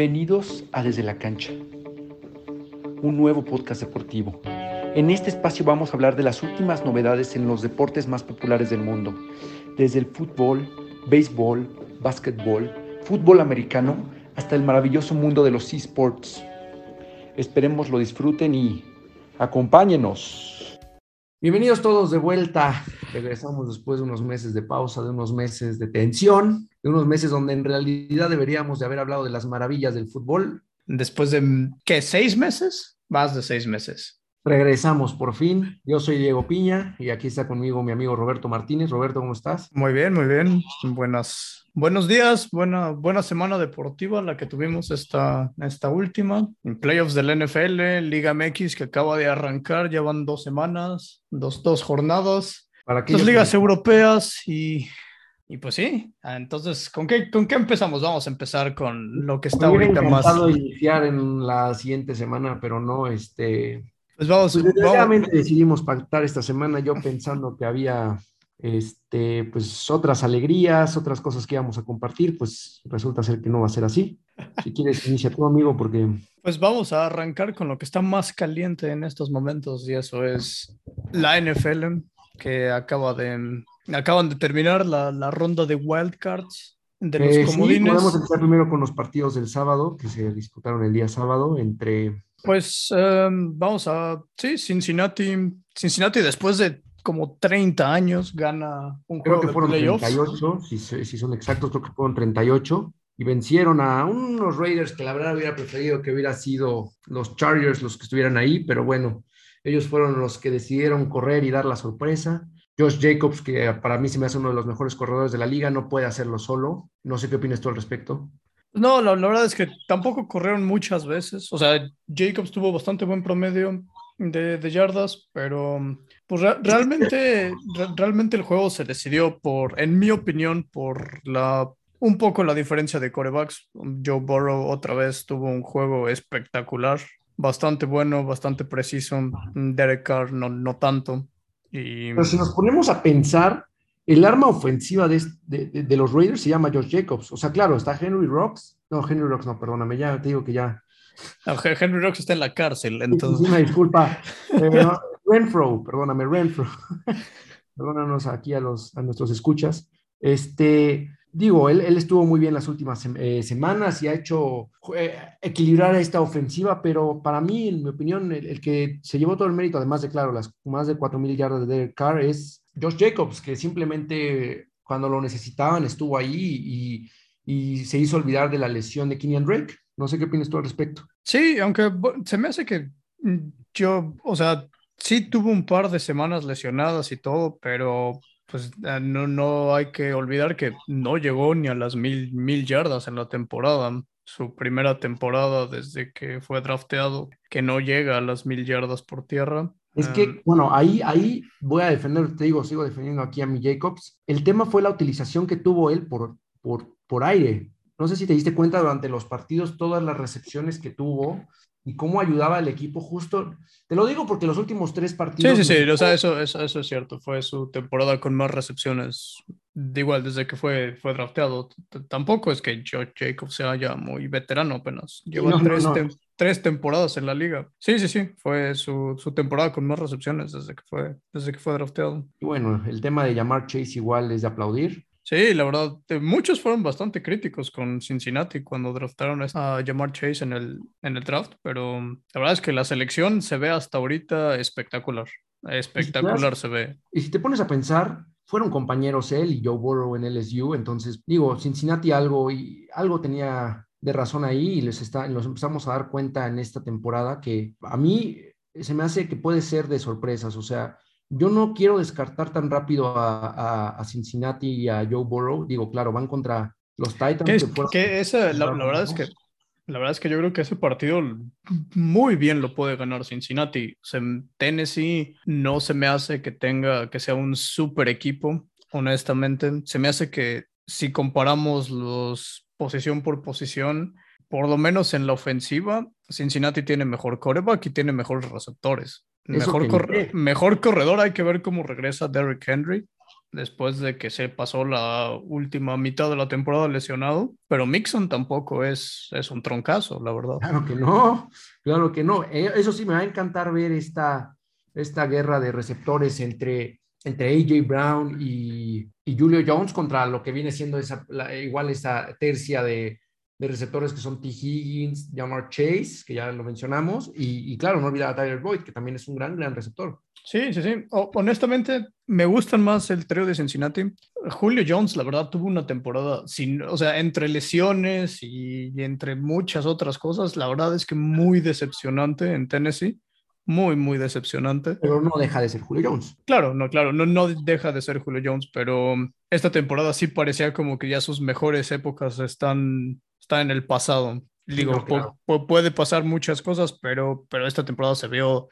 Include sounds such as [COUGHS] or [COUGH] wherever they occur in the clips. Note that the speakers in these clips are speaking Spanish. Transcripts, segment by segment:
Bienvenidos a Desde la Cancha, un nuevo podcast deportivo. En este espacio vamos a hablar de las últimas novedades en los deportes más populares del mundo, desde el fútbol, béisbol, básquetbol, fútbol americano, hasta el maravilloso mundo de los esports. Esperemos lo disfruten y acompáñenos. Bienvenidos todos de vuelta. Regresamos después de unos meses de pausa, de unos meses de tensión, de unos meses donde en realidad deberíamos de haber hablado de las maravillas del fútbol. Después de, ¿qué? ¿Seis meses? Más de seis meses. Regresamos por fin. Yo soy Diego Piña y aquí está conmigo mi amigo Roberto Martínez. Roberto, ¿cómo estás? Muy bien, muy bien. Buenas, Buenos días, buena, buena semana deportiva la que tuvimos esta, esta última. En playoffs del NFL, Liga MX que acaba de arrancar, llevan dos semanas, dos, dos jornadas. Para Las ligas europeas y, y, pues sí, entonces, ¿con qué, ¿con qué empezamos? Vamos a empezar con lo que está ahorita más. iniciar en la siguiente semana, pero no, este... Pues vamos, pues decidimos pactar esta semana yo pensando que había este, pues otras alegrías, otras cosas que íbamos a compartir, pues resulta ser que no va a ser así. Si quieres, [LAUGHS] inicia tu amigo, porque... Pues vamos a arrancar con lo que está más caliente en estos momentos y eso es la NFL, que acaba de, acaban de terminar la, la ronda de wildcards de los eh, comodines. podemos empezar primero con los partidos del sábado, que se disputaron el día sábado entre... Pues em, vamos a, sí, Cincinnati, Cincinnati después de como 30 años gana un creo que fueron 38, si, si, son exactos, creo que fueron 38 y vencieron a unos Raiders que la verdad hubiera preferido que hubiera sido los Chargers los que estuvieran ahí, pero bueno, ellos fueron los que decidieron correr y dar la sorpresa. Josh Jacobs, que para mí se me hace uno de los mejores corredores de la liga, no puede hacerlo solo. No sé qué opinas tú al respecto. No, la, verdad es que tampoco corrieron muchas veces. O sea, Jacobs tuvo bastante buen promedio de, de yardas, pero pues realmente, realmente el juego se decidió por, en mi opinión, por la un poco la diferencia de corebacks. Joe Burrow otra vez tuvo un juego espectacular, bastante bueno, bastante preciso. Derek Carr no, no tanto. Y... Pero si nos ponemos a pensar, el arma ofensiva de, de, de, los Raiders se llama Josh Jacobs. O sea, claro, está Henry Rocks. No, Henry Rocks, no, perdóname, ya te digo que ya. Henry Rocks está en la cárcel, entonces. Sí, disculpa. [LAUGHS] Eh, Renfro, perdóname, Renfro. [LAUGHS] Perdónanos aquí a, los, a nuestros escuchas. Este, digo, él, estuvo muy bien las últimas eh, semanas y ha hecho eh, equilibrar esta ofensiva, pero para mí, en mi opinión, el, que se llevó todo el mérito, además de, claro, las más de 4.000 yardas de Derek Carr, es Josh Jacobs, que simplemente cuando lo necesitaban estuvo ahí y, y se hizo olvidar de la lesión de Kenyan Drake. No sé qué opinas tú al respecto. Sí, aunque se me hace que mm, yo, o sea, sí tuvo un par de semanas lesionadas y todo, pero pues eh, no, no hay que olvidar que no llegó ni a las mil, mil yardas en la temporada. Su primera temporada desde que fue drafteado, que no llega a las mil yardas por tierra. Es que, em, bueno, ahí, ahí voy a defender, te digo, sigo defendiendo aquí a mi Jacobs. El tema fue la utilización que tuvo él por, por, por aire. No sé si te diste cuenta durante los partidos, todas las recepciones que tuvo, y cómo ayudaba al equipo justo. Te lo digo porque los últimos tres partidos. Sí, sí, sí, o sea, eso, eso, eso, es cierto. Fue su temporada con más recepciones. De igual, desde que fue, fue drafteado. Tampoco es que George Jacobs sea ya muy veterano apenas. Lleva tres, tres, temporadas en la liga. Sí, sí, sí. Fue su, su, temporada con más recepciones desde que fue, desde que fue drafteado. Y bueno, el tema de llamar Chase igual es de aplaudir. Sí, la verdad, muchos fueron bastante críticos con Cincinnati cuando draftaron a Jamar Chase en el, en el draft, pero la verdad es que la selección se ve hasta ahorita espectacular. Espectacular se ve. Y si te pones a pensar, fueron compañeros él y Joe Burrow en LSU, entonces digo, Cincinnati algo, y algo tenía de razón ahí y les está, nos empezamos a dar cuenta en esta temporada que a mí se me hace que puede ser de sorpresas, o sea, yo no quiero descartar tan rápido a, Cincinnati y a Joe Burrow. Digo, claro, van contra los Titans. Que, la, verdad es que la verdad es que yo creo que ese partido muy bien lo puede ganar Cincinnati. Tennessee no se me hace que tenga, que sea un super equipo, honestamente. Se me hace que si comparamos los posición por posición, por lo menos en la ofensiva, Cincinnati tiene mejor coreback y tiene mejores receptores. Mejor, mejor corredor, hay que ver cómo regresa Derrick Henry. después de que se pasó la última mitad de la temporada lesionado, pero Mixon tampoco es, es un troncazo, la verdad. Claro que no, claro que no. Eh, eso sí, me va a encantar ver esta, esta guerra de receptores entre, entre AJ Brown y, y Julio Jones contra lo que viene siendo esa, igual esa tercia de, de receptores que son T. Higgins, Jamar Chase, que ya lo mencionamos, y, claro, no olvidar a Tyler Boyd, que también es un gran, gran receptor. Sí, sí, sí. honestamente, me gustan más el trío de Cincinnati. Julio Jones, la verdad, tuvo una temporada sin, o sea, entre lesiones y, entre muchas otras cosas, la verdad es que muy decepcionante en Tennessee. Muy, muy decepcionante. Pero no deja de ser Julio Jones. Claro, no, claro, no, no deja de ser Julio Jones, pero esta temporada sí parecía como que ya sus mejores épocas están está en el pasado. Digo, puede pasar muchas cosas, pero, pero esta temporada se vio,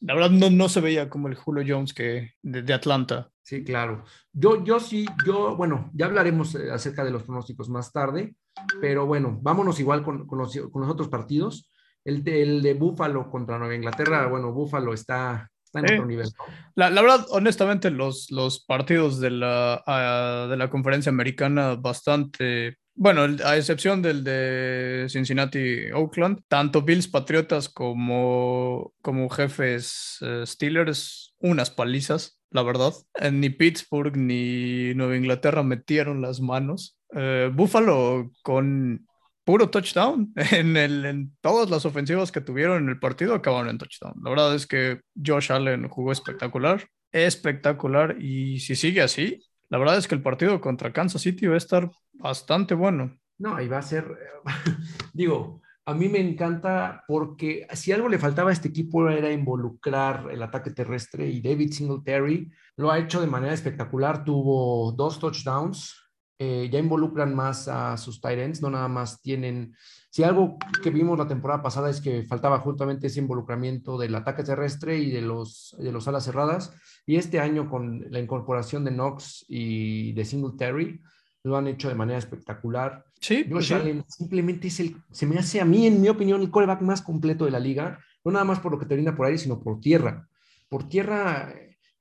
la verdad no, no se veía como el Julio Jones que de, Atlanta. Sí, claro. Yo, yo sí, yo, bueno, ya hablaremos eh, acerca de los pronósticos más tarde, pero bueno, vámonos igual con, con, los, con los, otros partidos. El de, el de Buffalo contra Nueva Inglaterra, bueno, Buffalo está, está en otro nivel. La, la, verdad, honestamente, los, los partidos de la, ah, de la conferencia americana bastante bueno, a excepción del de Cincinnati Oakland, tanto Bills Patriotas como, como jefes eh, Steelers, unas palizas, la verdad. Eh, ni Pittsburgh ni Nueva Inglaterra metieron las manos. Eh, Buffalo con puro touchdown [LAUGHS] en, todas las ofensivas que tuvieron en el partido acabaron en touchdown. La verdad es que Josh Allen jugó espectacular, espectacular y si sigue así, la verdad es que el partido contra Kansas City va a estar bastante bueno. No, y va a ser, [LAUGHS] digo, a mí me encanta porque si algo le faltaba a este equipo era involucrar el ataque terrestre y David Singletary lo ha hecho de manera espectacular. Tuvo dos touchdowns, eh, ya involucran más a sus tight ends, no nada más tienen. Si algo que vimos la temporada pasada es que faltaba justamente ese involucramiento del ataque terrestre y de los, de los alas cerradas, y este año con la incorporación de Knox y de Singletary, lo han hecho de manera espectacular. Sí, Josh Allen simplemente es el, se me hace a mí, en mi opinión, el coreback más completo de la liga, no nada más por lo que te brinda por aire, sino por tierra. Por tierra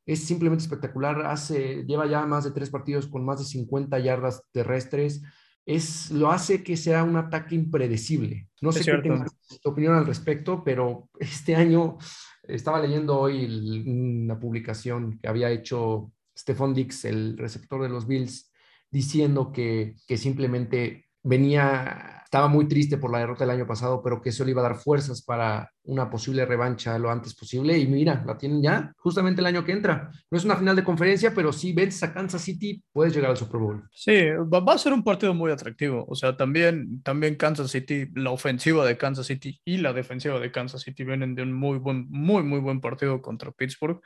es simplemente espectacular. Hace, lleva ya más de tres partidos con más de 50 yardas terrestres. Es, lo hace que sea un ataque impredecible. No sé qué tengas tu opinión al respecto, pero [LAUGHS] este año estaba leyendo hoy una publicación que había hecho Stephon Dix, el receptor de los Bills, diciendo que, que simplemente venía estaba muy triste por la derrota del año pasado, pero que eso le iba a dar fuerzas para una posible revancha lo antes posible. Y mira, la tienen ya justamente el año que entra. No es una final de conferencia, pero si vences a Kansas City, puedes llegar al Super Bowl. Sí, va a ser un partido muy atractivo. O sea, también, también Kansas City, la ofensiva de Kansas City y la defensiva de Kansas City vienen de un muy buen, muy, muy buen partido contra Pittsburgh.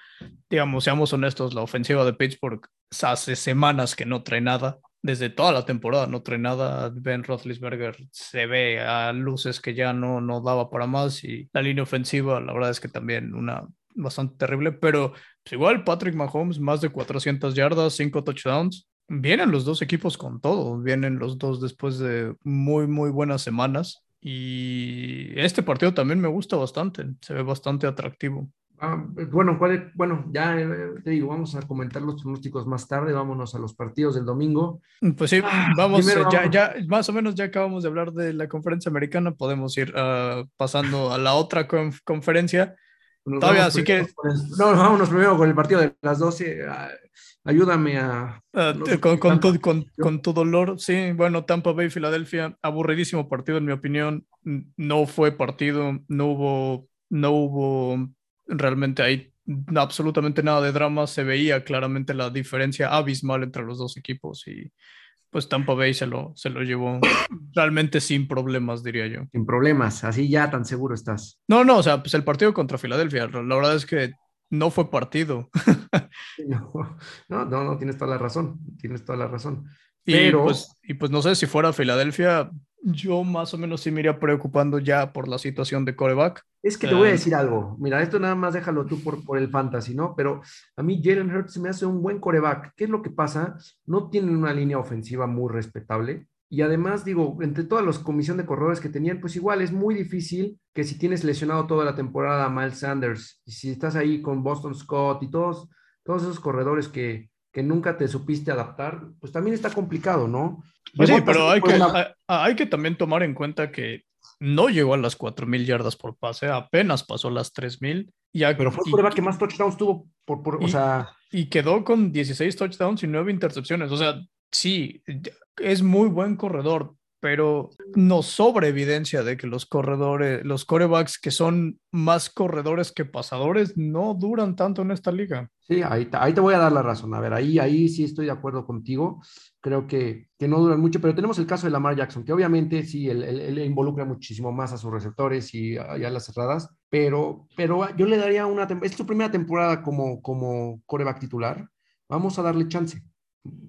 Digamos, seamos honestos, la ofensiva de Pittsburgh hace semanas que no trae nada desde toda la temporada no trae nada. Ben Roethlisberger se ve a luces que ya no, no daba para más y la línea ofensiva, la verdad es que también una bastante terrible, pero pues igual Patrick Mahomes, más de 400 yardas, 5 touchdowns. Vienen los dos equipos con todo, vienen los dos después de muy, muy buenas semanas. Y este partido también me gusta bastante, se ve bastante atractivo. Ah, bueno, bueno, ya eh, te digo, vamos a comentar los pronósticos más tarde, vámonos a los partidos del domingo. Pues sí, ah, vamos, eh, ya, ya, más o menos ya acabamos de hablar de la conferencia americana, podemos ir ah, pasando a la otra conferencia. Todavía, así que... No, vámonos primero con el partido de las 12. ayúdame a... con, con, tu, con, con, tu dolor, sí, bueno, Tampa Bay, Filadelfia, aburridísimo partido en mi opinión, no fue partido, no hubo, no hubo realmente hay absolutamente nada de drama, se veía claramente la diferencia abismal entre los dos equipos y pues Tampa Bay se lo, se lo llevó [COUGHS] realmente sin problemas, diría yo. Sin problemas, así ya tan seguro estás. No, no, o sea, pues el partido contra Filadelfia, la verdad es que no fue partido. [LAUGHS] no, no, no, tienes toda la razón, tienes toda la razón. Pero... pues, y pues no sé si fuera Filadelfia, yo más o menos sí me iría preocupando ya por la situación de coreback. Es que te voy a eh, decir algo. Mira, esto nada más déjalo tú por, por el fantasy, ¿no? Pero a mí Jalen Hurts me hace un buen coreback. ¿Qué es lo que pasa? No tienen una línea ofensiva muy respetable. Y además, digo, entre todas las comisión de corredores que tenían, pues igual es muy difícil que si tienes lesionado toda la temporada a Miles Sanders, y si estás ahí con Boston Scott y todos, todos esos corredores que, que nunca te supiste adaptar, pues también está complicado, ¿no? Pues sí, pero hay que, hay, que también tomar en cuenta que no llegó a las 4.000 yardas por pase, apenas pasó las 3.000. pero fue prueba que más touchdowns tuvo, por, por y, o sea... Y quedó con 16 touchdowns y 9 intercepciones. O sea, sí, es muy buen corredor, pero nos sobra evidencia de que los corredores, los corebacks que son más corredores que pasadores no duran tanto en esta liga. Sí, ahí, te voy a dar la razón. A ver, ahí, ahí sí estoy de acuerdo contigo. Creo que, que no duran mucho, pero tenemos el caso de Lamar Jackson, que obviamente sí, él, involucra muchísimo más a sus receptores y a, las cerradas, pero, pero yo le daría una, es su primera temporada como, como coreback titular, vamos a darle chance.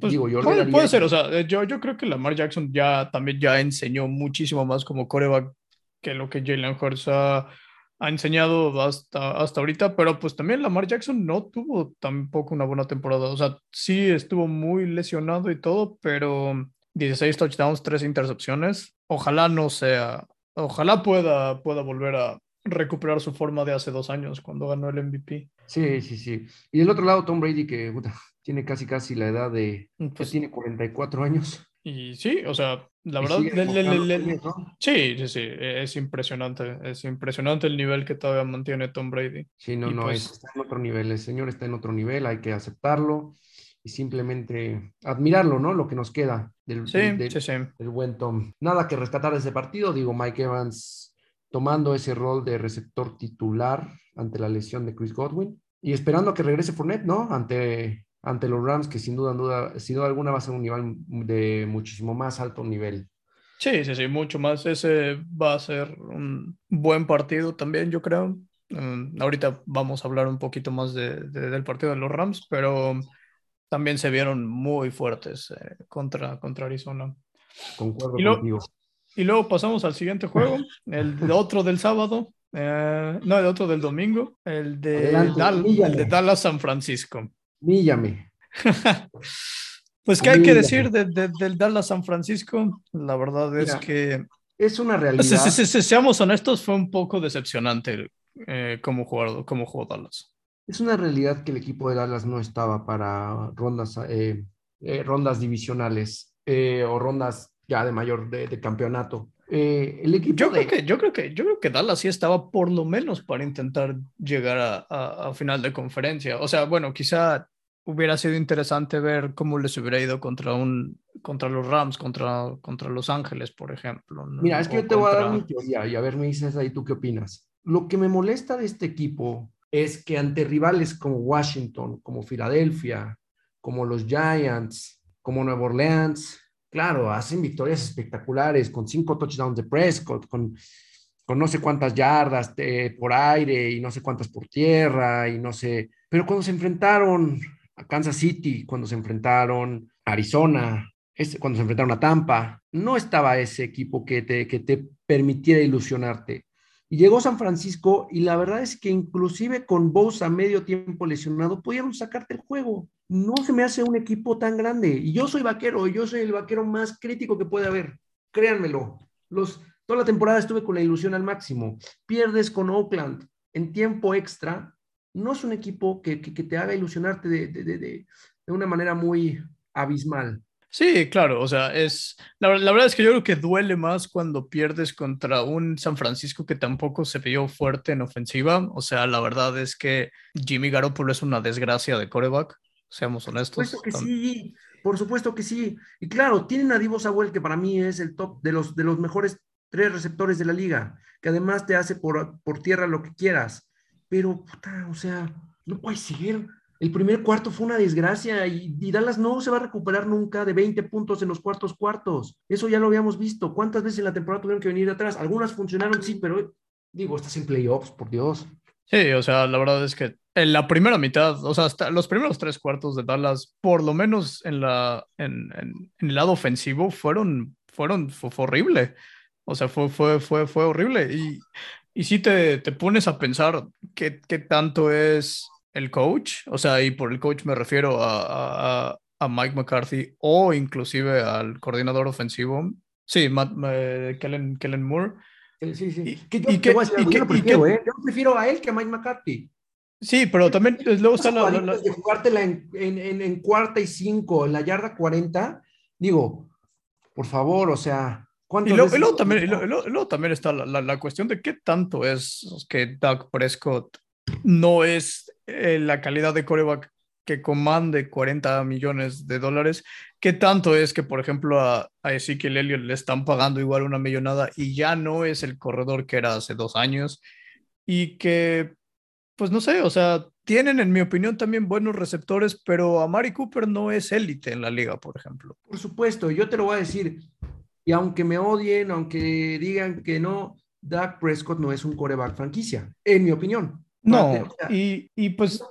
Pues, Digo, yo puede, ser, o sea, eh, yo, yo creo que Lamar Jackson ya también ya enseñó muchísimo más como coreback que lo que Jalen Hurts ha, ha, enseñado hasta, hasta ahorita, pero pues también Lamar Jackson no tuvo tampoco una buena temporada, o sea, sí estuvo muy lesionado y todo, pero 16 touchdowns, 3 intercepciones, ojalá no sea, ojalá pueda, pueda volver a recuperar su forma de hace dos años cuando ganó el MVP. Sí, sí, sí. Y del otro lado, Tom Brady, que tiene casi casi la edad de, mm, pues, tiene 44 años. Y sí, o sea, la verdad, sí, sí, sí, es impresionante, es impresionante el nivel que todavía mantiene Tom Brady. Sí, no, no, pues está en otro nivel, el señor está en otro nivel, hay que aceptarlo y simplemente admirarlo, ¿no? Lo que nos queda del, sí, sí, sí. del buen Tom. Nada que rescatar de ese partido, digo, Mike Evans tomando ese rol de receptor titular ante la lesión de Chris Godwin y esperando a que regrese Fournette, ¿no? Ante ante los Rams, que sin duda, duda, sin duda alguna va a ser un nivel de muchísimo más alto nivel. Sí, sí, sí, mucho más. Ese va a ser un buen partido también, yo creo. Mm, ahorita vamos a hablar un poquito más de, del partido de los Rams, pero también se vieron muy fuertes eh, contra, contra Arizona. Concuerdo y contigo. Y luego pasamos al siguiente juego, el otro del sábado, eh, no, el otro del domingo, el de, el de Dallas San Francisco. Míllame. [LAUGHS] pues, ¿qué hay que decir del Dallas San Francisco? La verdad es que. Es una realidad. seamos honestos, fue un poco decepcionante eh, como, jugador, como jugó Dallas. Es una realidad que el equipo de Dallas no estaba para rondas, eh, eh, rondas divisionales o rondas ya de mayor de, campeonato. el equipo yo, creo que, yo, creo que, yo creo que Dallas sí estaba por lo menos para intentar llegar a, a, final de conferencia. O sea, bueno, quizá hubiera sido interesante ver cómo les hubiera ido contra un contra los Rams, contra, contra Los Ángeles, por ejemplo. Mira, es que yo te voy a dar mi teoría y a ver, me dices ahí tú qué opinas. Lo que me molesta de este equipo es que ante rivales como Washington, como Filadelfia, como los Giants, como Nueva Orleans, claro, hacen victorias espectaculares con cinco touchdowns de Prescott, con, con no sé cuántas yardas por aire y no sé cuántas por tierra y no sé, pero cuando se enfrentaron a Kansas City, cuando se enfrentaron a Arizona, cuando se enfrentaron a Tampa, no estaba ese equipo que te, que te permitiera ilusionarte. Y llegó San Francisco y la verdad es que inclusive con Bose a medio tiempo lesionado, pudieron sacarte el juego. No se me hace un equipo tan grande. Y yo soy vaquero, yo soy el vaquero más crítico que puede haber. Créanmelo. Los, toda la temporada estuve con la ilusión al máximo. Pierdes con Oakland en tiempo extra no es un equipo que, te haga ilusionarte de, una manera muy abismal. Sí, claro, o sea, es la, verdad es que yo creo que duele más cuando pierdes contra un San Francisco que tampoco se vio fuerte en ofensiva. O sea, la verdad es que Jimmy Garoppolo es una desgracia de coreback, seamos honestos. Por supuesto que sí, por supuesto que sí. Y claro, tienen a Divo Samuel, que para mí es el top de los, de los mejores tres receptores de la liga, que además te hace por, por tierra lo que quieras pero, puta, o sea, no puede ser. El primer cuarto fue una desgracia y, Dallas no se va a recuperar nunca de 20 puntos en los cuartos cuartos. Eso ya lo habíamos visto. ¿Cuántas veces en la temporada tuvieron que venir de atrás? Algunas funcionaron, sí, pero digo, estás en playoffs, por Dios. Sí, o sea, la verdad es que en la primera mitad, o sea, hasta los primeros tres cuartos de Dallas, por lo menos en, la, en, el lado ofensivo, fueron, fueron, fue, fue horrible. O sea, fue, fue, fue, fue horrible. Y y si te, te pones a pensar qué, qué, tanto es el coach, o sea, y por el coach me refiero a, a, a Mike McCarthy o inclusive al coordinador ofensivo, sí, Matt, eh, Kellen, Kellen, Moore. Sí, sí. Y, yo, prefiero, ¿eh? yo prefiero a él que a Mike McCarthy. Sí, pero también luego está la, De jugártela en, en, en, cuarta y cinco, en la yarda 40, digo, por favor, o sea, y, luego, también, luego, también está la, la, cuestión de qué tanto es que Doug Prescott no es eh, la calidad de coreback que comande 40 millones de dólares, qué tanto es que, por ejemplo, a, a Ezekiel Elliott le están pagando igual una millonada y ya no es el corredor que era hace dos años y que, pues no sé, o sea, tienen, en mi opinión, también buenos receptores, pero a Mari Cooper no es élite en la liga, por ejemplo. Por supuesto, yo te lo voy a decir. Y aunque me odien, aunque digan que no, Dak Prescott no es un coreback franquicia, en mi opinión. No, y, y, pues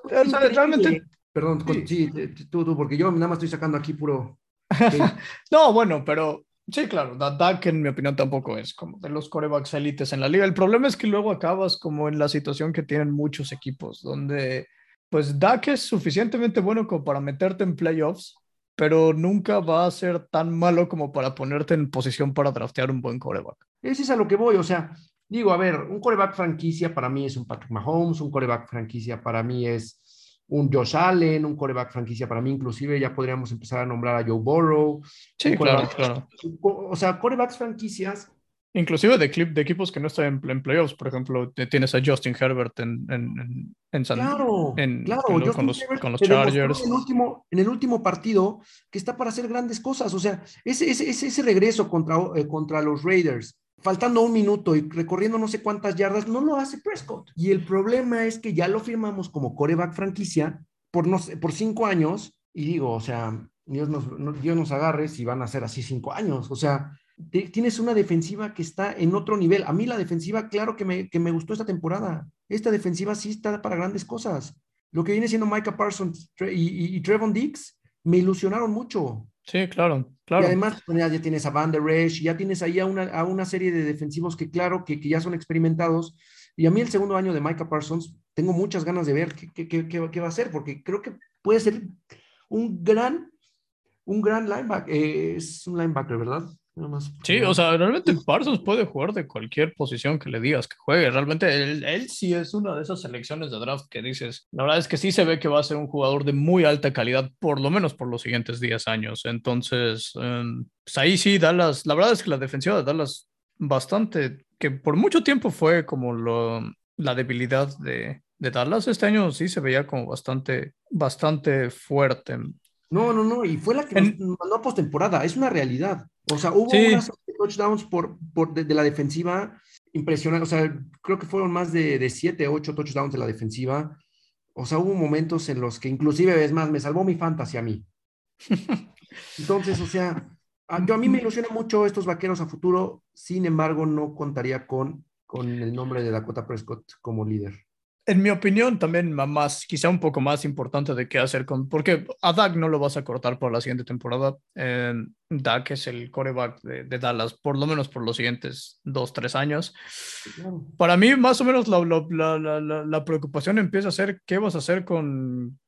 realmente... Perdón, sí. tú, tú, porque yo nada más estoy sacando aquí puro... [LAUGHS] no, bueno, pero sí, claro, Dak en mi opinión tampoco es como de los corebacks élites en la liga. El problema es que luego acabas como en la situación que tienen muchos equipos, donde pues Dak es suficientemente bueno como para meterte en playoffs, pero nunca va a ser tan malo como para ponerte en posición para draftear un buen coreback. Ese es a lo que voy, o sea, digo, a ver, un coreback franquicia para mí es un Patrick Mahomes, un coreback franquicia para mí es un Josh Allen, un coreback franquicia para mí, inclusive ya podríamos empezar a nombrar a Joe Burrow. Sí, claro, claro. O sea, corebacks franquicias Inclusive de, clip, de equipos que no están en, playoffs, por ejemplo, tienes a Justin Herbert en, en, en, San Claro, claro. con, los, con, los, Chargers. En el, último, en el último partido que está para hacer grandes cosas. O sea, ese, ese, ese regreso contra, eh, contra los Raiders, faltando un minuto y recorriendo no sé cuántas yardas, no lo hace Prescott. Y el problema es que ya lo firmamos como coreback franquicia por, no por cinco años. Y digo, o sea, Dios nos, Dios nos agarre si van a ser así cinco años. O sea, tienes una defensiva que está en otro nivel. A mí la defensiva, claro que me, que me gustó esta temporada. Esta defensiva sí está para grandes cosas. Lo que viene siendo Micah Parsons y, Trevon Dix me ilusionaron mucho. Sí, claro, claro. Y además pues, ya, tienes a Van Der Esch, ya tienes ahí a una, a una serie de defensivos que claro, que, que, ya son experimentados. Y a mí el segundo año de Micah Parsons, tengo muchas ganas de ver qué, qué, qué, qué va a hacer, porque creo que puede ser un gran, un gran linebacker. Eh, es un linebacker, ¿verdad? Sí, o sea, realmente Parsons puede jugar de cualquier posición que le digas que juegue. Realmente él, él, sí es una de esas selecciones de draft que dices, la verdad es que sí se ve que va a ser un jugador de muy alta calidad, por lo menos por los siguientes 10 años. Entonces, pues ahí sí, Dallas, la verdad es que la defensiva de Dallas bastante, que por mucho tiempo fue como lo, la debilidad de, de Dallas, este año sí se veía como bastante, bastante fuerte. No, no, no, y fue la que nos mandó a postemporada, es una realidad. O sea, hubo unas touchdowns por, por de, la defensiva impresionante. O sea, creo que fueron más de, de siete, ocho touchdowns de la defensiva. O sea, hubo momentos en los que inclusive, es más, me salvó mi fantasy a mí. [LAUGHS] Entonces, o sea, a, yo a mí me ilusiona mucho estos vaqueros a futuro. Sin embargo, no contaría con, con el nombre de Dakota Prescott como líder en mi opinión, también más, quizá un poco más importante de qué hacer con, porque a Dak no lo vas a cortar por la siguiente temporada. Eh, Dak es el coreback de, Dallas, por lo menos por los siguientes dos, tres años. Para mí, más o menos, la, la, la, la, preocupación empieza a ser qué vas a hacer con,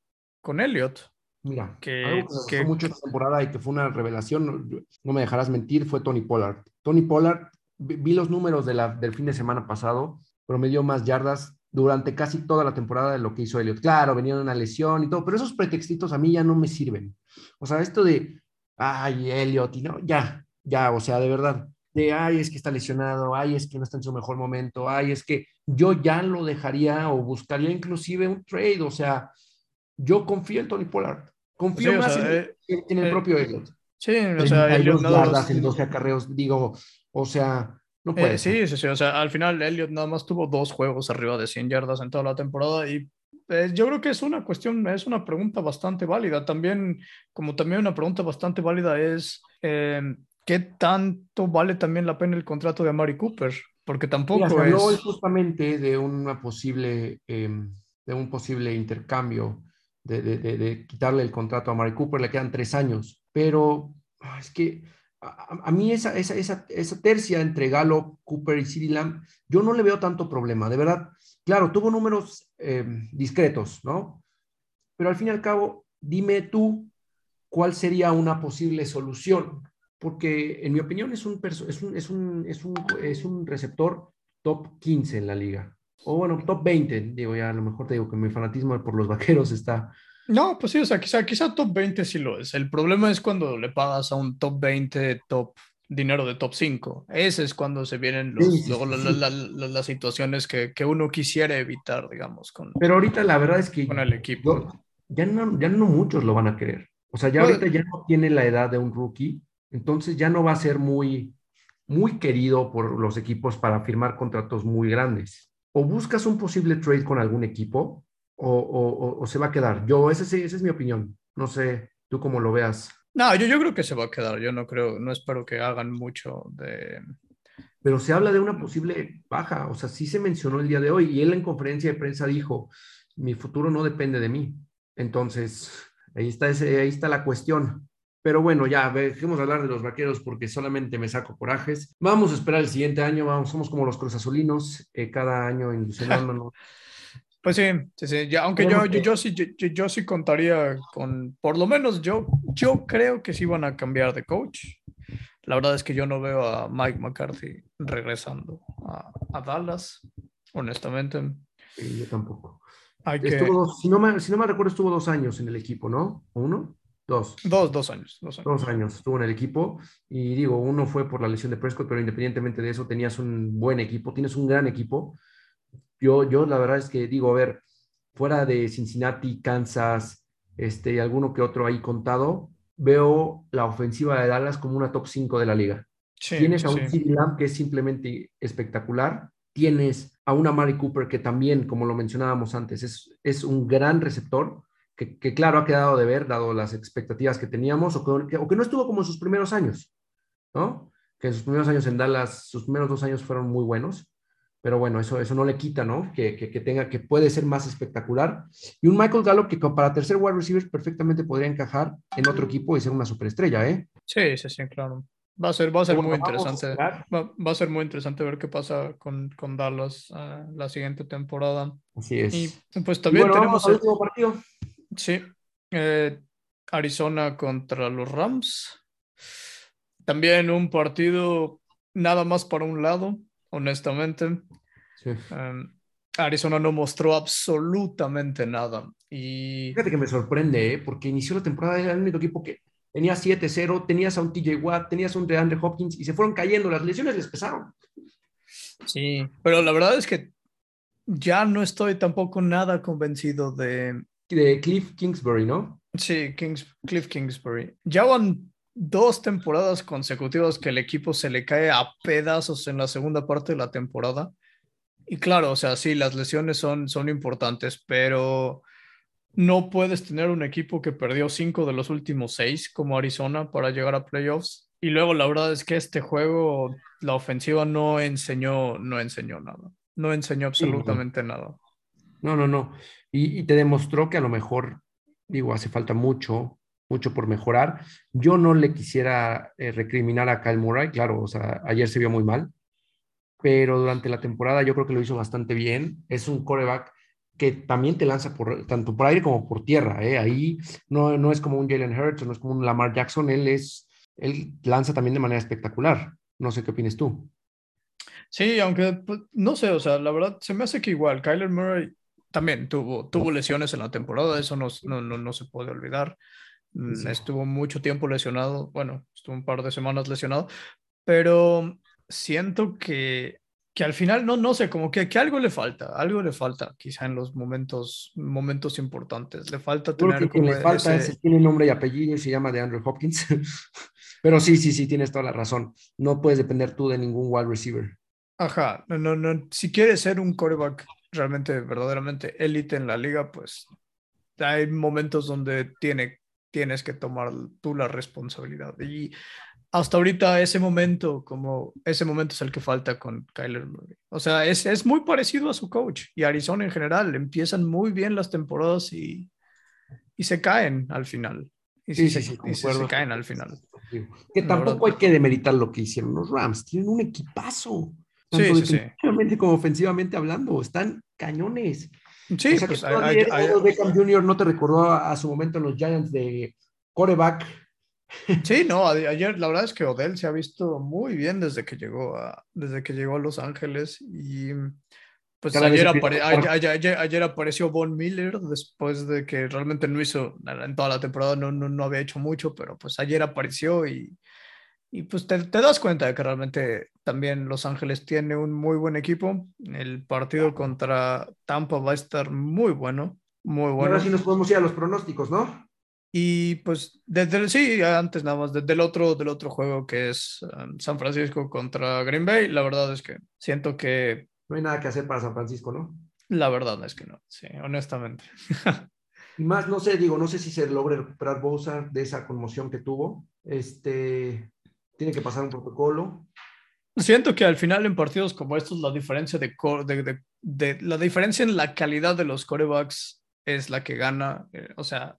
con Elliot. Mira, que, algo que, que mucho esta temporada y que fue una revelación, no, me dejarás mentir, fue Tony Pollard. Tony Pollard, vi los números de del fin de semana pasado, promedió más yardas durante casi toda la temporada de lo que hizo Elliot. Claro, venía una lesión y todo, pero esos pretextitos a mí ya no me sirven. O sea, esto de, ay, Elliot, y no, ya, ya, o sea, de verdad, de, ay, es que está lesionado, ay, es que no está en su mejor momento, ay, es que yo ya lo dejaría o buscaría inclusive un trade, o sea, yo confío en Tony Pollard, confío más en, el eh, propio Elliot. Sí, o sea, Elliot no, en 12 acarreos, digo, o sea, eh, sí, sí, sí. O sea, al final Elliot nada más tuvo dos juegos arriba de 100 yardas en toda la temporada y eh, yo creo que es una cuestión, es una pregunta bastante válida. También, como también una pregunta bastante válida es eh, qué tanto vale también la pena el contrato de Amari Cooper, porque tampoco se habló es... justamente de una posible, em, de un posible intercambio, de, de, de, quitarle el contrato a Amari Cooper, le quedan tres años, pero ah, es que a, mí esa, esa, esa, esa, tercia entre Galo, Cooper y CeeDee Lamb, yo no le veo tanto problema, de verdad. Claro, tuvo números eh, discretos, ¿no? Pero al fin y al cabo, dime tú cuál sería una posible solución, porque en mi opinión es un, es un, es un, es un, es un receptor top 15 en la liga. o bueno, top 20, digo, ya a lo mejor te digo que mi fanatismo por los vaqueros está. No, pues sí, o sea, quizá, quizá top 20 sí lo es. El problema es cuando le pagas a un top 20, top dinero de top 5. Ese es cuando se vienen los, luego las situaciones que, que, uno quisiera evitar, digamos. Con, Pero ahorita la verdad es que con el equipo. ya, no, ya no muchos lo van a querer. O sea, ya pues ahorita ya no tiene la edad de un rookie, entonces ya no va a ser muy, muy querido por los equipos para firmar contratos muy grandes. O buscas un posible trade con algún equipo o, o, o se va a quedar. Yo, esa es mi opinión. No sé, tú cómo lo veas. No, yo, yo creo que se va a quedar. Yo no creo, no espero que hagan mucho de. Pero se habla de una posible baja. O sea, sí se mencionó el día de hoy y él en conferencia de prensa dijo: Mi futuro no depende de mí. Entonces, ahí está, ese, ahí está la cuestión. Pero bueno, ya dejemos de hablar de los vaqueros porque solamente me saco corajes. Vamos a esperar el siguiente año. Vamos, somos como los cruzazolinos, eh, cada año ilusionándonos. [LAUGHS] Pues sí, sí, sí. Aunque yo, yo, yo, sí, yo, yo, sí contaría con, por lo menos yo, yo creo que sí van a cambiar de coach. La verdad es que yo no veo a Mike McCarthy regresando a, a Dallas, honestamente. yo tampoco. estuvo, si, no me, si no me recuerdo, estuvo dos años en el equipo, ¿no? ¿Uno? Dos. Dos, dos años, dos años. Dos años estuvo en el equipo. Y digo, uno fue por la lesión de Prescott, pero independientemente de eso, tenías un buen equipo, tienes un gran equipo yo, yo la verdad es que digo, a ver, fuera de Cincinnati, Kansas, este, alguno que otro ahí contado, veo la ofensiva de Dallas como una top 5 de la liga. Tienes a un CD Lamb que es simplemente espectacular. Tienes a una Mari Cooper que también, como lo mencionábamos antes, es, es un gran receptor que, que, claro ha quedado de ver, dado las expectativas que teníamos, o que, o que no estuvo como en sus primeros años, ¿no? Que en sus primeros años en Dallas, sus primeros dos años fueron muy buenos pero bueno, eso, eso no le quita, ¿no? Que, que, tenga, que puede ser más espectacular. Y un Michael Gallup que para tercer wide receiver perfectamente podría encajar en otro equipo y ser una superestrella, ¿eh? Sí, sí, sí, claro. Va a ser, va a ser muy interesante. Va, va, a ser muy interesante ver qué pasa con, con Dallas uh, la siguiente temporada. Así es. Y pues también tenemos el último partido. Sí. Eh, Arizona contra los Rams. También un partido nada más para un lado, honestamente. Em, Arizona no mostró absolutamente nada. Y... Fíjate que me sorprende, ¿eh? porque inició la temporada, era el único equipo que tenía 7-0, tenías a un TJ Watt, tenías a un DeAndre Hopkins y se fueron cayendo, las lesiones les pesaron. Sí, pero la verdad es que ya no estoy tampoco nada convencido de... De Cliff Kingsbury, ¿no? Sí, Cliff Kingsbury. Ya van dos temporadas consecutivas que el equipo se le cae a pedazos en la segunda parte de la temporada. Y claro, o sea, sí, las lesiones son, son importantes, pero no puedes tener un equipo que perdió cinco de los últimos seis como Arizona para llegar a playoffs. Y luego la verdad es que este juego, la ofensiva no enseñó, no enseñó nada. No enseñó absolutamente nada. No, no, no. Y, y, te demostró que a lo mejor, digo, hace falta mucho, mucho por mejorar. Yo no le quisiera eh, recriminar a Kyle Murray, claro, o sea, ayer se vio muy mal, pero durante la temporada yo creo que lo hizo bastante bien. Es un coreback que también te lanza por, tanto por aire como por tierra. ¿eh? Ahí no, no es como un Jalen Hurts, no es como un Lamar Jackson, él, es, él lanza también de manera espectacular. No sé qué opinas tú. Sí, aunque pues, no sé, o sea, la verdad se me hace que igual Kyler Murray también tuvo, tuvo lesiones en la temporada, eso no, no, no, no se puede olvidar. Mm, estuvo mucho tiempo lesionado, bueno, estuvo un par de semanas lesionado, pero siento que, que al final, no, no sé, como que, que algo le falta, algo le falta, quizá en los momentos, momentos importantes. Le falta tener que le falta ese... tiene nombre y apellido y se llama de Andrew Hopkins. [LAUGHS] pero sí, sí, sí, tienes toda la razón. No puedes depender tú de ningún wide receiver. Ajá, no, no, no. Si quieres ser un quarterback realmente, verdaderamente élite en la liga, pues hay momentos donde tiene tienes que tomar tú la responsabilidad. Y hasta ahorita ese momento, como ese momento es el que falta con Kyler Murray. O sea, es, es muy parecido a su coach y Arizona en general. Empiezan muy bien las temporadas y, y se caen al final. Y sí, sí, sí, se, caen al final. Que tampoco hay que demeritar lo que hicieron los Rams. Tienen un equipazo. Tanto sí, defensivamente como ofensivamente hablando. Están cañones. Sí, o sea, pues, hay, Beckham Jr. no te recordó a, su momento en los Giants de coreback. Sí, no, ayer la verdad es que Odell se ha visto muy bien desde que llegó a, desde que llegó a Los Ángeles y pues ayer, ayer, apareció Von Miller después de que realmente no hizo en toda la temporada, no, no, no había hecho mucho, pero pues ayer apareció y, y pues te, te, das cuenta de que realmente también Los Ángeles tiene un muy buen equipo. El partido contra Tampa va a estar muy bueno, muy bueno. ahora sí nos podemos ir a los pronósticos, ¿no? Y pues desde sí, antes nada más, desde el otro, del otro juego que es um, San Francisco contra Green Bay, la verdad es que siento que... No hay nada que hacer para San Francisco, ¿no? La verdad es que no, sí, honestamente. [LAUGHS] y más, no sé, digo, no sé si se logre recuperar Bosa de esa conmoción que tuvo. Este, tiene que pasar un protocolo. Siento que al final en partidos como estos la diferencia de, de, de, la diferencia en la calidad de los corebacks es la que gana. Eh, o sea,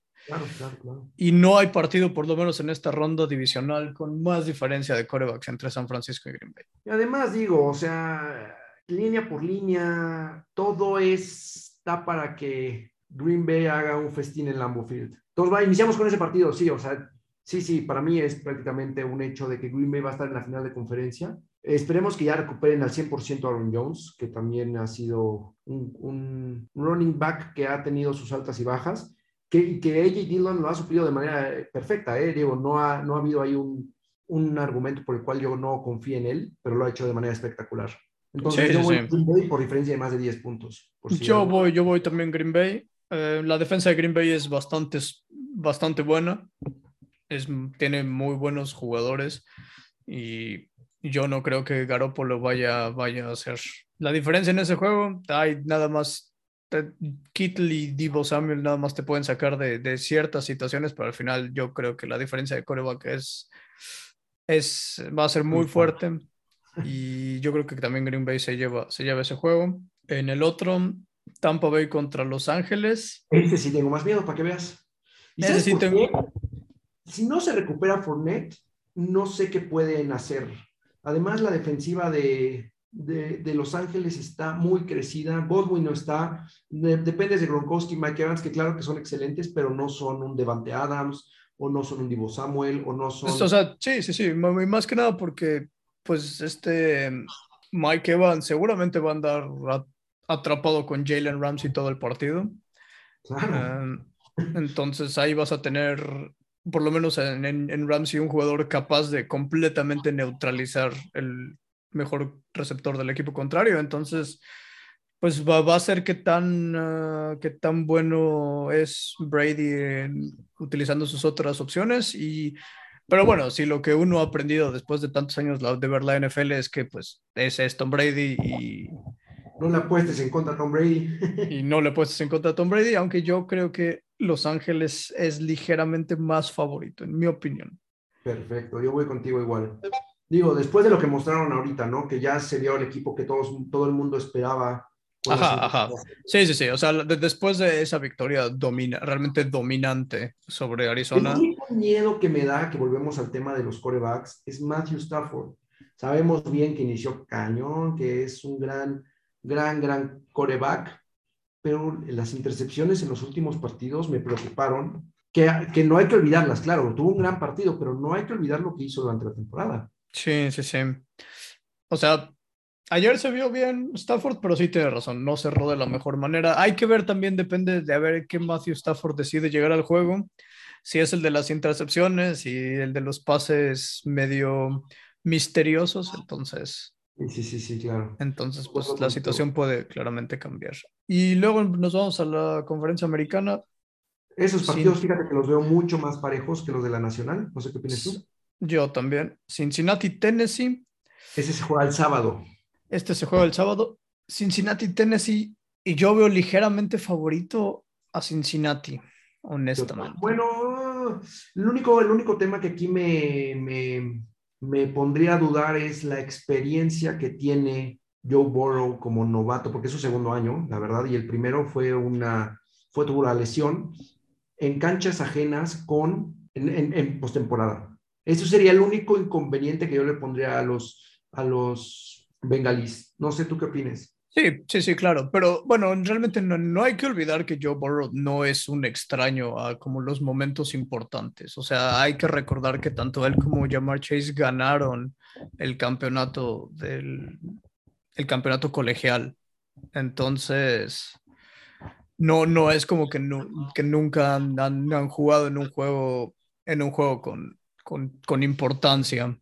y no hay partido, por lo menos en esta ronda divisional, con más diferencia de corebacks entre San Francisco y Green Bay. Y además, digo, o sea, línea por línea, todo está para que Green Bay haga un festín en Lambeau Field. Entonces, va, iniciamos con ese partido, sí, o sea, sí, sí, para mí es prácticamente un hecho de que Green Bay va a estar en la final de conferencia. Esperemos que ya recuperen al 100% a Aaron Jones, que también ha sido un, un running back que ha tenido sus altas y bajas que, que AJ Dillon lo ha suplido de manera perfecta, ¿eh? Digo, no ha, no ha habido ahí un, un argumento por el cual yo no confíe en él, pero lo ha hecho de manera espectacular. Entonces, yo voy Green Bay por diferencia de más de 10 puntos. yo, voy, yo voy también Green Bay. Eh, la defensa de Green Bay es bastante, bastante buena. Es, tiene muy buenos jugadores y yo no creo que Garoppolo vaya, vaya a hacer la diferencia en ese juego. Hay nada más Kittle y Divo Samuel nada más te pueden sacar de, ciertas situaciones, pero al final yo creo que la diferencia de coreback es, es, va a ser muy fuerte. Y yo creo que también Green Bay se lleva, se lleva ese juego. En el otro, Tampa Bay contra Los Ángeles. Ese sí tengo más miedo para que veas. Si no se recupera Fournette, no sé qué pueden hacer. Además, la defensiva de, de, Los Ángeles está muy crecida. Godwin no está. depende de Gronkowski, Mike Evans, que claro que son excelentes, pero no son un Devante Adams, o no son un Divo Samuel, o no son. O sea, sí, sí, sí. Más que nada porque, pues, este Mike Evans seguramente va a andar atrapado con Jalen Ramsey todo el partido. Em, entonces ahí vas a tener, por lo menos en, en Ramsey, un jugador capaz de completamente neutralizar el mejor receptor del equipo contrario. Entonces, pues va, a ser qué tan, ah, tan bueno es Brady utilizando sus otras opciones. Y, pero bueno, si lo que uno ha aprendido después de tantos años de ver la NFL es que pues ese es Tom Brady y... No le apuestes en contra a Tom Brady. y no le apuestes en contra a Tom Brady, aunque yo creo que Los Ángeles es ligeramente más favorito, en mi opinión. Perfecto, yo voy contigo igual digo, después de lo que mostraron ahorita, ¿no? Que ya se vio el equipo que todos, todo el mundo esperaba. Ajá, ajá. Sí, sí, sí. O sea, después de esa victoria domina, realmente dominante sobre Arizona. El único miedo que me da, que volvemos al tema de los corebacks, es Matthew Stafford. Sabemos bien que inició cañón, que es un gran, gran, gran coreback, pero las intercepciones en los últimos partidos me preocuparon. Que, que no hay que olvidarlas, claro, tuvo un gran partido, pero no hay que olvidar lo que hizo durante la temporada. Sí, sí, sí. O sea, ayer se vio bien Stafford, pero sí tiene razón, no cerró de la mejor manera. Hay que ver también, depende de a ver qué Matthew Stafford decide llegar al juego. Si es el de las intercepciones y el de los pases medio misteriosos, entonces. Sí, sí, sí, claro. Entonces, pues la situación puede claramente cambiar. Y luego nos vamos a la conferencia americana. Esos partidos, fíjate que los veo mucho más parejos que los de la nacional. No sé qué opinas tú. Yo también. Cincinnati, Tennessee. Ese se juega el sábado. Este se juega el sábado. Cincinnati, Tennessee. Y yo veo ligeramente favorito a Cincinnati, honestamente. Bueno, el único, el único tema que aquí me, me, me pondría a dudar es la experiencia que tiene Joe Burrow como novato, porque es su segundo año, la verdad, y el primero fue una, fue la lesión en canchas ajenas con, en, en, postemporada. Eso sería el único inconveniente que yo le pondría a los, a los bengalís. No sé tú qué opinas. Sí, sí, sí, claro. Pero bueno, realmente no, no, hay que olvidar que Joe Burrow no es un extraño a como los momentos importantes. O sea, hay que recordar que tanto él como Jamar Chase ganaron el campeonato del el campeonato colegial Entonces, no, no es como que, que nunca han, han, jugado en un juego, en un juego con, con, con importancia.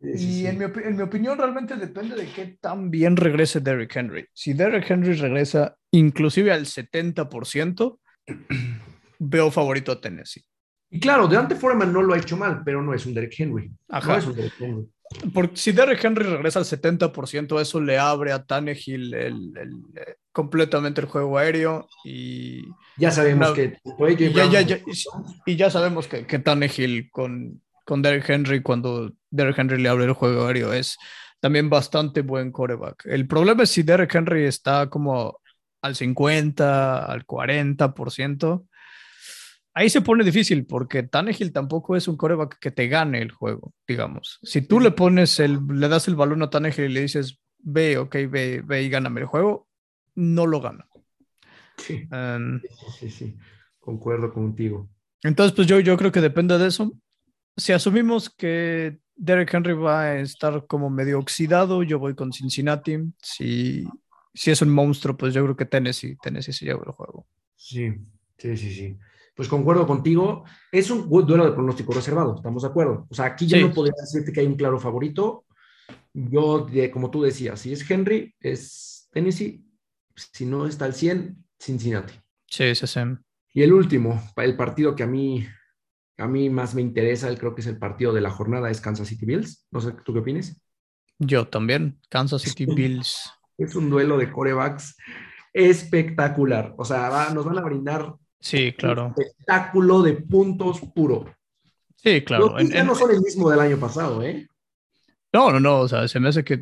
Y En, mi en, mi, opinión realmente depende de qué tan bien regrese Derrick Henry. Si Derrick Henry regresa inclusive al 70%, [CLEARS THROAT] veo favorito a Tennessee. Y claro, Deante Foreman no lo ha hecho mal, pero no es un Derrick Henry. Ajá. No es un Derrick Henry. Porque si Derrick Henry regresa al 70%, eso le abre a Tannehill el, el, eh, completamente el juego aéreo y... Ya sabemos que... Y ya, ya, ya, y ya, sabemos que, que Tannehill con, con Derrick Henry, cuando Derrick Henry le abre el juego aéreo, es también bastante buen coreback. El problema es si Derrick Henry está como al 50, al 40%, ahí se pone difícil porque Tannehill tampoco es un coreback que te gane el juego, digamos. Si tú le pones el, le das el balón a Tannehill y le dices, ve, ok, ve, ve y gáname el juego, no lo gana. Em, sí. sí, sí, concuerdo contigo. Entonces, pues yo, yo creo que depende de eso. Si asumimos que Derek Henry va a estar como medio oxidado, yo voy con Cincinnati. Si, si es un monstruo, pues yo creo que Tennessee, Tennessee se lleva el juego. Sí, sí, sí, sí pues concuerdo contigo, es un duelo de pronóstico reservado, estamos de acuerdo. O sea, aquí ya no podría decirte que hay un claro favorito. Yo, como tú decías, si es Henry, es Tennessee, si no está al 100, Cincinnati. Sí, sí, sí. Y el último, el partido que a mí, a mí más me interesa, creo que es el partido de la jornada, es Kansas City Bills. No sé, ¿tú qué opinas? Yo también, Kansas City Bills. Es un duelo de corebacks espectacular. O sea, nos van a brindar Sí, claro. espectáculo de puntos puro. Sí, claro. Los no son el mismo del año pasado, ¿eh? No, no, no. O sea, se me hace que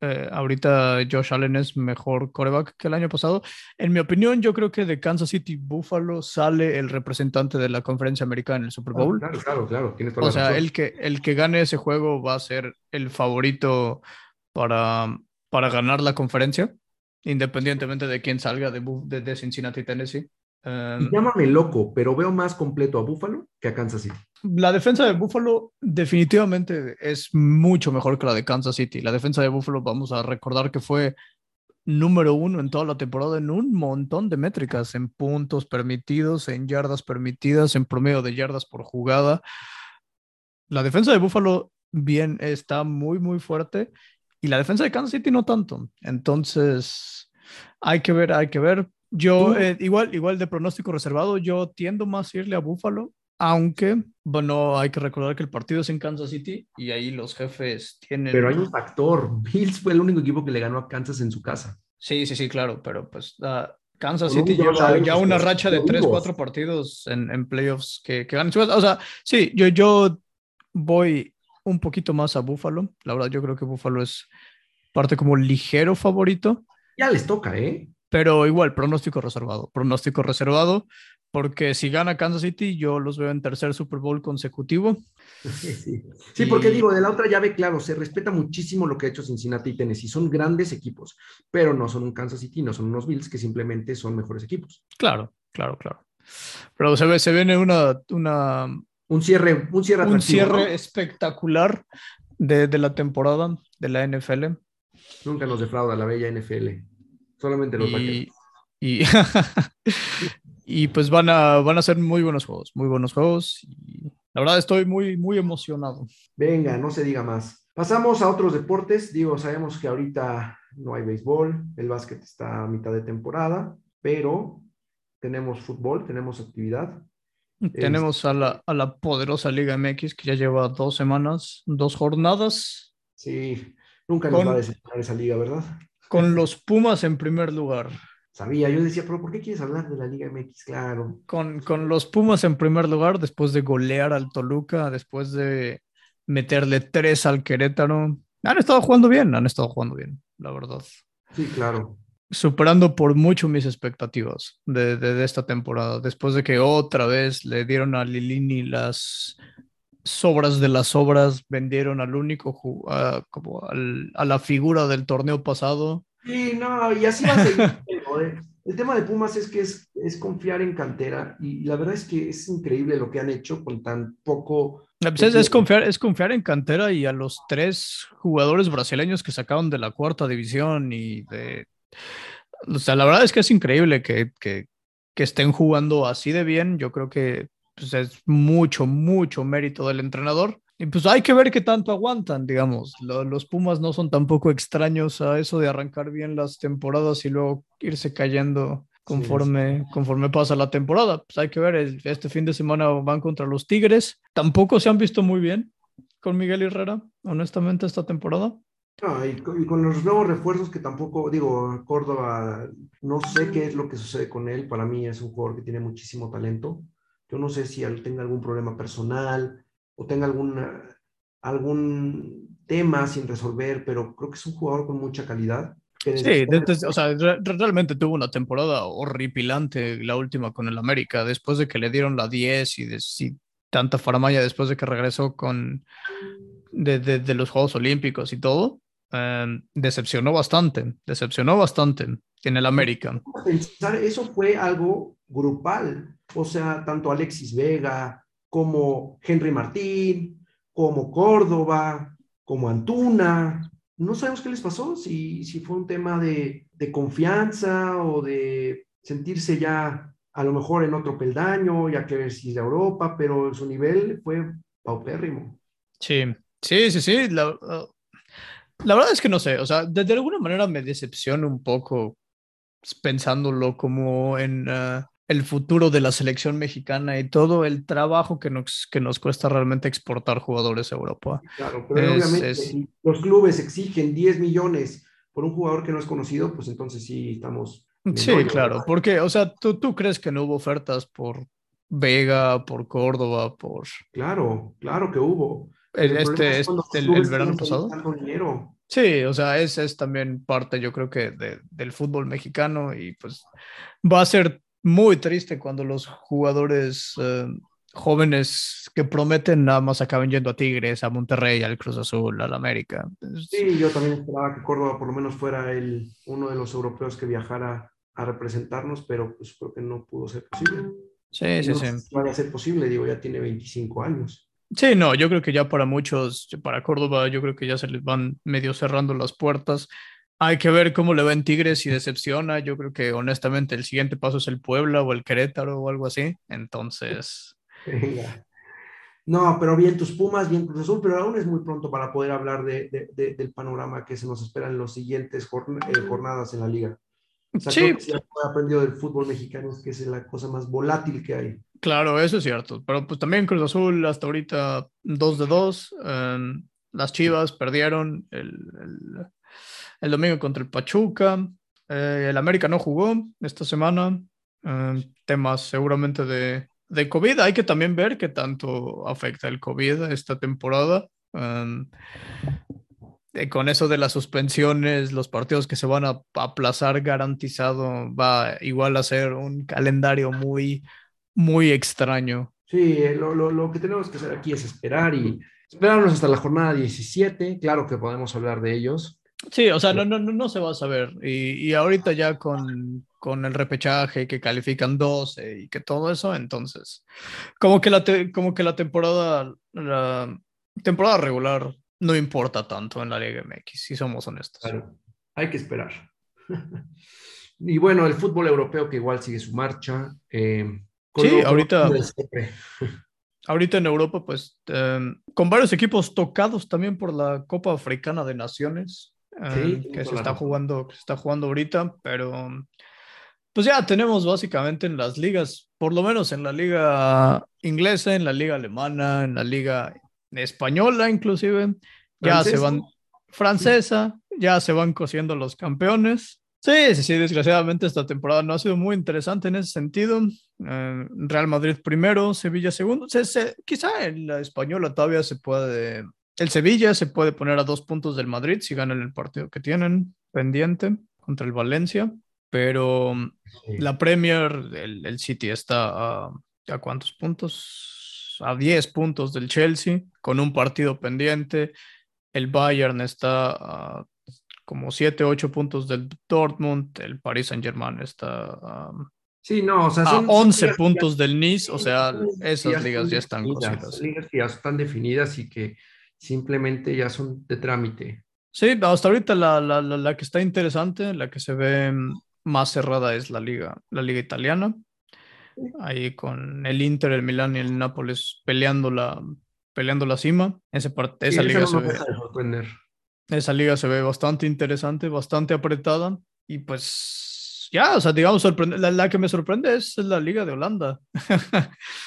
eh, ahorita Josh Allen es mejor coreback que el año pasado. En mi opinión, yo creo que de Kansas City Buffalo sale el representante de la conferencia americana en el Super Bowl. claro, claro, claro. o sea, el que, el que gane ese juego va a ser el favorito para, para ganar la conferencia, independientemente de quién salga de, de, de Cincinnati, Tennessee. Em, llámame loco, pero veo más completo a Buffalo que a Kansas City. La defensa de Buffalo definitivamente es mucho mejor que la de Kansas City. La defensa de Buffalo, vamos a recordar que fue número uno en toda la temporada en un montón de métricas, en puntos permitidos, en yardas permitidas, en promedio de yardas por jugada. La defensa de Buffalo bien está muy, muy fuerte y la defensa de Kansas City no tanto. Entonces, hay que ver, hay que ver. Yo, eh, igual, igual de pronóstico reservado, yo tiendo más a irle a Buffalo, aunque, bueno, hay que recordar que el partido es en Kansas City y ahí los jefes tienen... Pero hay un factor, [LAUGHS] Bills fue el único equipo que le ganó a Kansas en su casa. Sí, sí, sí, claro, pero pues uh, Kansas City lleva ya una racha de 3, 4 partidos en, en playoffs que, que ganan su casa. O sea, sí, yo, yo voy un poquito más a Buffalo. La verdad, yo creo que Buffalo es parte como ligero favorito. Ya les toca, ¿eh? Pero igual, pronóstico reservado. Pronóstico reservado, porque si gana Kansas City, yo los veo en tercer Super Bowl consecutivo. [LAUGHS] Sí, porque digo, de la otra llave, claro, se respeta muchísimo lo que ha hecho Cincinnati y Tennessee. Son grandes equipos, pero no son un Kansas City, no son unos Bills que simplemente son mejores equipos. Claro, claro, claro. Pero se, ve, se viene una, una, un cierre, un cierre, un cierre espectacular de, de la temporada de la NFL. Nunca nos defrauda la bella NFL. Solamente los y, y, [LAUGHS] y, pues van a, van a ser muy buenos juegos, muy buenos juegos. Y la verdad estoy muy, muy emocionado. Venga, no se diga más. Pasamos a otros deportes. Digo, sabemos que ahorita no hay béisbol, el básquet está a mitad de temporada, pero tenemos fútbol, tenemos actividad. Tenemos a la, a la poderosa Liga MX que ya lleva dos semanas, dos jornadas. Sí, nunca nos va a decepcionar esa liga, ¿verdad? Con los Pumas en primer lugar. Sabía, yo decía, pero ¿por qué quieres hablar de la Liga MX? Claro. Con, con los Pumas en primer lugar, después de golear al Toluca, después de meterle tres al Querétaro. Han estado jugando bien, han estado jugando bien, la verdad. Sí, claro. Superando por mucho mis expectativas de, de, esta temporada, después de que otra vez le dieron a Lilini las sobras de las obras vendieron al único, como a la figura del torneo pasado. Sí, no, y así va a seguir. [LAUGHS] el tema de Pumas es que es, es, confiar en cantera y la verdad es que es increíble lo que han hecho con tan poco. Pues es, confiar, es confiar en cantera y a los tres jugadores brasileños que sacaron de la cuarta división y de o sea, la verdad es que es increíble que, que, que estén jugando así de bien. Yo creo que pues, es mucho, mucho mérito del entrenador. Y pues hay que ver qué tanto aguantan, digamos. los Pumas no son tampoco extraños a eso de arrancar bien las temporadas y luego irse cayendo conforme, conforme pasa la temporada. Pues hay que ver, este fin de semana van contra los Tigres. Tampoco se han visto muy bien con Miguel Herrera, honestamente, esta temporada. y, con, los nuevos refuerzos que tampoco, digo, Córdoba, no sé qué es lo que sucede con él. Para mí es un jugador que tiene muchísimo talento. Yo no sé si él tenga algún problema personal o tenga alguna, algún tema sin resolver, pero creo que es un jugador con mucha calidad. Sí, o sea, realmente tuvo una temporada horripilante la última con el América, después de que le dieron la 10 y, de, tanta faramaya después de que regresó con de, de, los Juegos Olímpicos y todo, em, decepcionó bastante, decepcionó bastante en el América. eso fue algo grupal, o sea, tanto Alexis Vega como Henry Martín, como Córdoba, como Antuna, no sabemos qué les pasó, si, si fue un tema de, de confianza o de sentirse ya a lo mejor en otro peldaño, ya que si es de Europa, pero su nivel fue paupérrimo. Sí, sí, sí, sí. La, la verdad es que no sé, o sea, de, alguna manera me decepciona un poco pensándolo como en ah, el futuro de la selección mexicana y todo el trabajo que nos, que nos cuesta realmente exportar jugadores a Europa. Claro, pero obviamente si los clubes exigen 10 millones por un jugador que no es conocido, pues entonces sí estamos Sí, claro, porque, o sea, ¿tú, ¿tú crees que no hubo ofertas por Vega, por Córdoba, por... Claro, claro que hubo. El, este, el, verano pasado. Sí, o sea, ese es también parte, yo creo que, de, del fútbol mexicano y pues va a ser muy triste cuando los jugadores eh, jóvenes que prometen nada más acaben yendo a Tigres, a Monterrey, al Cruz Azul, al América. Sí, yo también esperaba que Córdoba por lo menos fuera el, uno de los europeos que viajara a representarnos, pero pues creo que no pudo ser posible. Sí, sí, sí. Va a ser posible, digo, ya tiene 25 años. Sí, no, yo creo que ya para muchos, para Córdoba, yo creo que ya se les van medio cerrando las puertas. Hay que ver cómo le va en Tigres y decepciona. Yo creo que honestamente el siguiente paso es el Puebla o el Querétaro o algo así. Entonces. No, pero bien tus Pumas, bien Cruz Azul, pero aún es muy pronto para poder hablar de, del panorama que se nos espera en las siguientes eh, jornadas en la liga sí. Que aprendido del fútbol mexicano que es la cosa más volátil que hay. Claro, eso es cierto. Pero pues también Cruz Azul hasta ahorita 2 de 2. Em, las Chivas perdieron el, el, domingo contra el Pachuca. Eh, el América no jugó esta semana. Em, temas seguramente de, de COVID. Hay que también ver qué tanto afecta el COVID esta temporada. Em, eh, con eso de las suspensiones, los partidos que se van a aplazar garantizado, va igual a ser un calendario muy, muy extraño. Sí, eh, lo, lo, lo que tenemos que hacer aquí es esperar y esperarnos hasta la jornada 17. Claro que podemos hablar de ellos. Sí, o sea, no, no, no se va a saber. Y, y ahorita ya con, con, el repechaje que califican 12 y que todo eso, entonces, como que la, como que la temporada, la temporada regular no importa tanto en la Liga MX, si somos honestos. Claro, hay que esperar. [LAUGHS] y bueno, el fútbol europeo que igual sigue su marcha. Eh, sí, ahorita. [LAUGHS] Ahorita en Europa, pues, em, con varios equipos tocados también por la Copa Africana de Naciones, em, que se está, jugando, se está jugando ahorita, pero pues ya tenemos básicamente en las ligas, por lo menos en la liga inglesa, en la liga alemana, en la liga española inclusive, ya se van, francesa, ya se van cosiendo los campeones. Sí, sí, sí, desgraciadamente esta temporada no ha sido muy interesante en ese sentido. Eh, Real Madrid primero, Sevilla segundo. quizá en la española todavía se puede, el Sevilla se puede poner a dos puntos del Madrid si ganan el partido que tienen pendiente contra el Valencia, pero la Premier, el, el City está a, a cuántos puntos? a 10 puntos del Chelsea, con un partido pendiente. El Bayern está a como 7, 8 puntos del Dortmund. El Paris Saint-Germain está a, sí, no, o sea, a 11 puntos del Nice. O sea, esas ligas ya están definidas. Ligas ya están definidas y que simplemente ya son de trámite. Sí, hasta ahorita la, la, la, que está interesante, la que se ve más cerrada es la liga, la liga italiana. Ahí con el Inter, el Milán y el Nápoles peleando la, peleando la cima. Ese esa, liga se ve, esa liga se ve bastante interesante, bastante apretada. Y pues ya, o sea, digamos, la, la, que me sorprende es la liga de Holanda.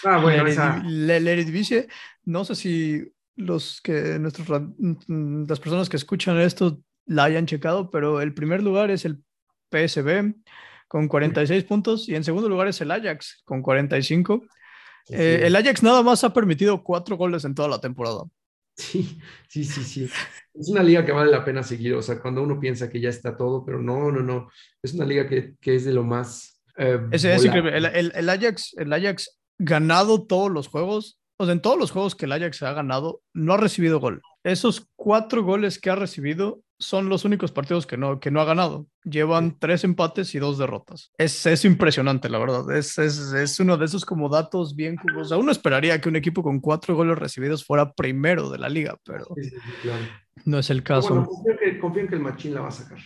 Ah, bueno, [LAUGHS] esa... la, Eredivisie, no sé si los que nuestros las personas que escuchan esto la hayan checado, pero el primer lugar es el PSB con 46 puntos y en segundo lugar es el Ajax con 45. Eh, el Ajax nada más ha permitido cuatro goles en toda la temporada. Sí, sí, sí, sí. Es una liga que vale la pena seguir. O sea, cuando uno piensa que ya está todo, pero no, no, no. Es una liga que, que es de lo más. Eh, es, increíble. El, el, el, Ajax, el Ajax ganado todos los juegos o sea, en todos los juegos que el Ajax ha ganado, no ha recibido gol. Esos cuatro goles que ha recibido son los únicos partidos que no, que no ha ganado. Llevan tres empates y dos derrotas. Es, es impresionante, la verdad. Es, es, es, uno de esos como datos bien... O sea, uno esperaría que un equipo con cuatro goles recibidos fuera primero de la liga, pero no es el caso. Bueno, confío, que, confío en que el Machín la va a sacar.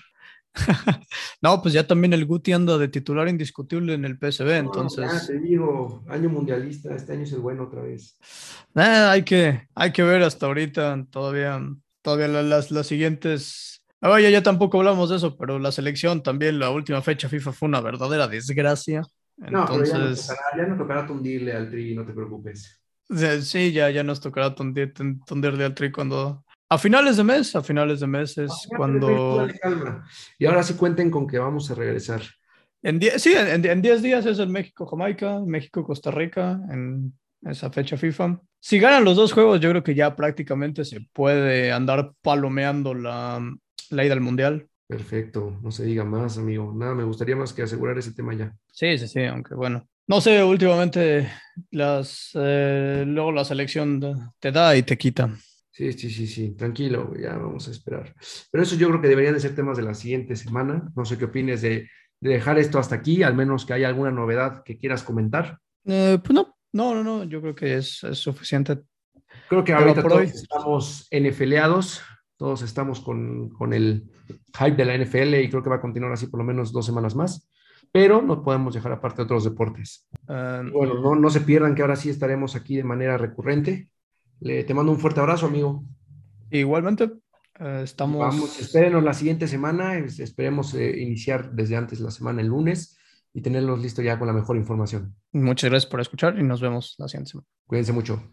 [LAUGHS] no, pues ya también el Guti anda de titular indiscutible en el PSV, entonces. Ya te digo, año mundialista, este año es el bueno otra vez. Eh, hay, que, hay que ver hasta ahorita, todavía, todavía las, las siguientes. Oye, ya tampoco hablamos de eso, pero la selección también, la última fecha FIFA fue una verdadera desgracia. Entonces... No, ya, nos tocará, ya nos tocará tundirle al tri, no te preocupes. Sí, ya, ya nos tocará tundir, tundirle al tri cuando, a finales de mes, a finales de mes es ah, cuando... Y ahora sí cuenten con que vamos a regresar. En sí, en 10 días es el México-Jamaica, México-Costa Rica, en esa fecha FIFA. Si ganan los dos juegos, yo creo que ya prácticamente se puede andar palomeando la, la ida al Mundial. Perfecto, no se diga más, amigo. Nada, me gustaría más que asegurar ese tema ya. Sí, sí, sí, aunque bueno. No sé, últimamente las, eh, luego la selección te da y te quita. Sí, sí, sí, sí, tranquilo, ya vamos a esperar. Pero eso yo creo que deberían de ser temas de la siguiente semana. No sé qué opines de, dejar esto hasta aquí, al menos que haya alguna novedad que quieras comentar. Eh, pues no, no, no, no, yo creo que es, suficiente. Creo que ahorita todos estamos NFLeados, todos estamos con, con, el hype de la NFL y creo que va a continuar así por lo menos dos semanas más, pero no podemos dejar aparte otros deportes. Ah, bueno, no, no se pierdan que ahora sí estaremos aquí de manera recurrente te mando un fuerte abrazo, amigo. Igualmente, eh, estamos. Vamos, espérenos la siguiente semana. Esperemos eh, iniciar desde antes la semana, el lunes, y tenerlos listos ya con la mejor información. Muchas gracias por escuchar y nos vemos la siguiente semana. Cuídense mucho.